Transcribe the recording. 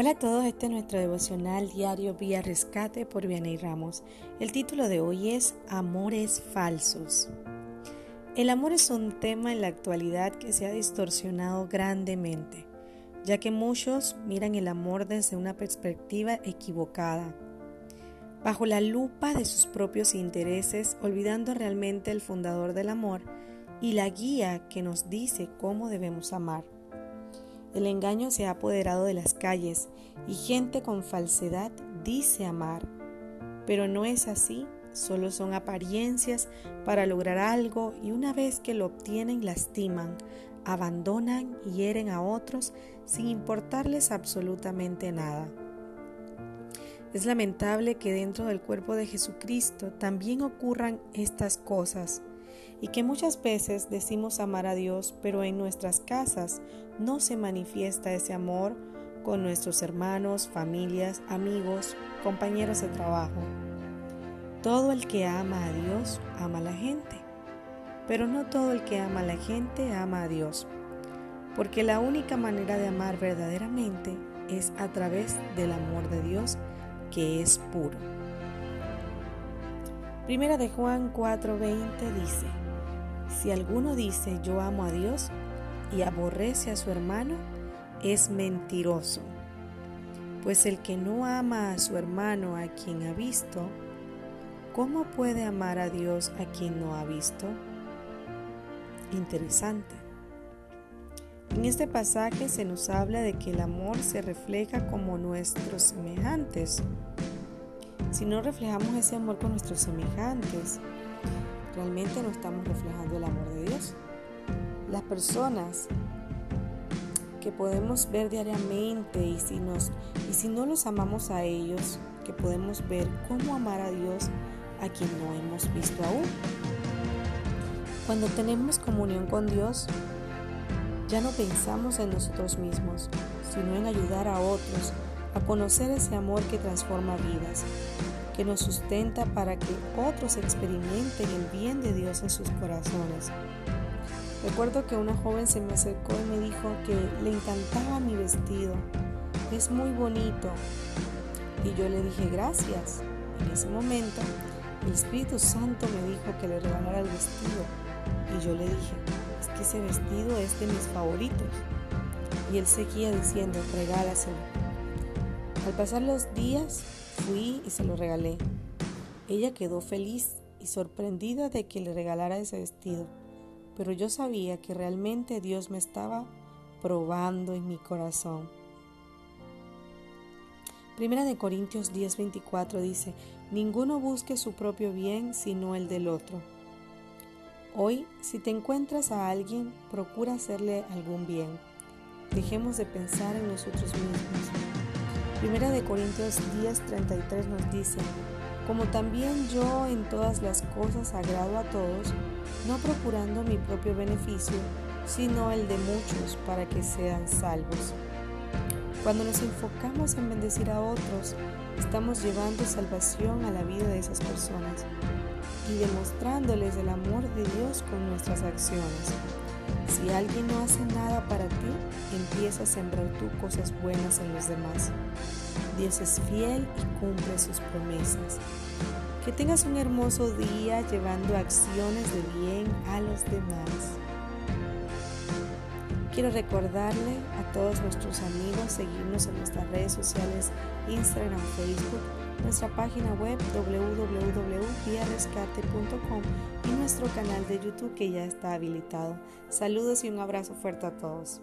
Hola a todos, este es nuestro devocional diario Vía Rescate por Vianey Ramos. El título de hoy es Amores Falsos. El amor es un tema en la actualidad que se ha distorsionado grandemente, ya que muchos miran el amor desde una perspectiva equivocada, bajo la lupa de sus propios intereses, olvidando realmente el fundador del amor y la guía que nos dice cómo debemos amar. El engaño se ha apoderado de las calles y gente con falsedad dice amar. Pero no es así, solo son apariencias para lograr algo y una vez que lo obtienen lastiman, abandonan y hieren a otros sin importarles absolutamente nada. Es lamentable que dentro del cuerpo de Jesucristo también ocurran estas cosas y que muchas veces decimos amar a Dios, pero en nuestras casas no se manifiesta ese amor con nuestros hermanos, familias, amigos, compañeros de trabajo. Todo el que ama a Dios ama a la gente, pero no todo el que ama a la gente ama a Dios, porque la única manera de amar verdaderamente es a través del amor de Dios que es puro. Primera de Juan 4:20 dice, si alguno dice yo amo a Dios y aborrece a su hermano, es mentiroso. Pues el que no ama a su hermano a quien ha visto, ¿cómo puede amar a Dios a quien no ha visto? Interesante. En este pasaje se nos habla de que el amor se refleja como nuestros semejantes. Si no reflejamos ese amor con nuestros semejantes, realmente no estamos reflejando el amor de Dios. Las personas que podemos ver diariamente y si, y si no los amamos a ellos, que podemos ver cómo amar a Dios a quien no hemos visto aún. Cuando tenemos comunión con Dios, ya no pensamos en nosotros mismos, sino en ayudar a otros a conocer ese amor que transforma vidas, que nos sustenta para que otros experimenten el bien de Dios en sus corazones. Recuerdo que una joven se me acercó y me dijo que le encantaba mi vestido, es muy bonito. Y yo le dije gracias. En ese momento, el Espíritu Santo me dijo que le regalara el vestido. Y yo le dije, es que ese vestido es de mis favoritos. Y él seguía diciendo, regálaselo. Al pasar los días, Fui y se lo regalé. Ella quedó feliz y sorprendida de que le regalara ese vestido, pero yo sabía que realmente Dios me estaba probando en mi corazón. Primera de Corintios 10:24 dice, ninguno busque su propio bien sino el del otro. Hoy, si te encuentras a alguien, procura hacerle algún bien. Dejemos de pensar en nosotros mismos. Primera de Corintios 10:33 nos dice, como también yo en todas las cosas agrado a todos, no procurando mi propio beneficio, sino el de muchos para que sean salvos. Cuando nos enfocamos en bendecir a otros, estamos llevando salvación a la vida de esas personas y demostrándoles el amor de Dios con nuestras acciones. Si alguien no hace nada para ti, empieza a sembrar tú cosas buenas en los demás. Dios es fiel y cumple sus promesas. Que tengas un hermoso día llevando acciones de bien a los demás. Quiero recordarle a todos nuestros amigos seguirnos en nuestras redes sociales Instagram, Facebook, nuestra página web www.viarescate.com y nuestro canal de YouTube que ya está habilitado. Saludos y un abrazo fuerte a todos.